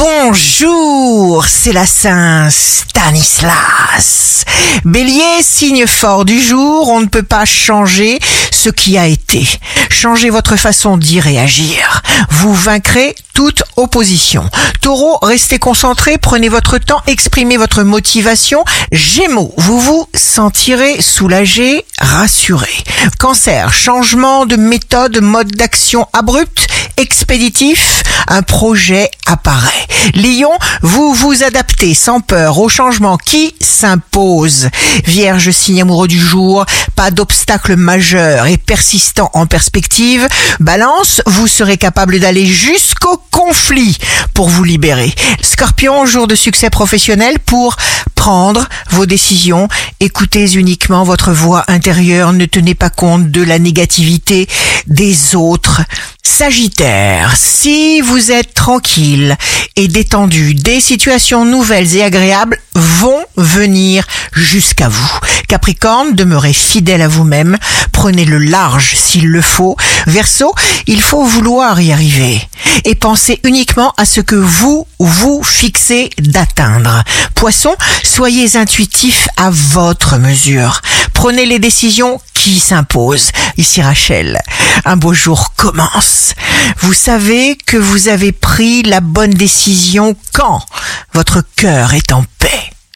Bonjour, c'est la Saint Stanislas. Bélier, signe fort du jour, on ne peut pas changer ce qui a été. Changez votre façon d'y réagir. Vous vaincrez toute opposition. Taureau, restez concentré, prenez votre temps, exprimez votre motivation. Gémeaux, vous vous sentirez soulagé, rassuré. Cancer, changement de méthode, mode d'action abrupt, expéditif, un projet apparaît. Lion, vous vous adaptez sans peur au changement qui s'impose. Vierge, signe amoureux du jour, pas d'obstacle majeur et persistant en perspective. Balance, vous serez capable d'aller jusqu'au conflit pour vous libérer. Scorpion, jour de succès professionnel pour prendre vos décisions. Écoutez uniquement votre voix intérieure. Ne tenez pas compte de la négativité des autres. Sagittaire, si vous êtes tranquille et détendu, des situations nouvelles et agréables vont venir jusqu'à vous. Capricorne, demeurez fidèle à vous-même, prenez le large s'il le faut. Verseau, il faut vouloir y arriver et pensez uniquement à ce que vous vous fixez d'atteindre. Poisson, soyez intuitif à votre mesure. Prenez les décisions qui s'imposent. Ici Rachel, un beau jour commence. Vous savez que vous avez pris la bonne décision quand votre cœur est en paix.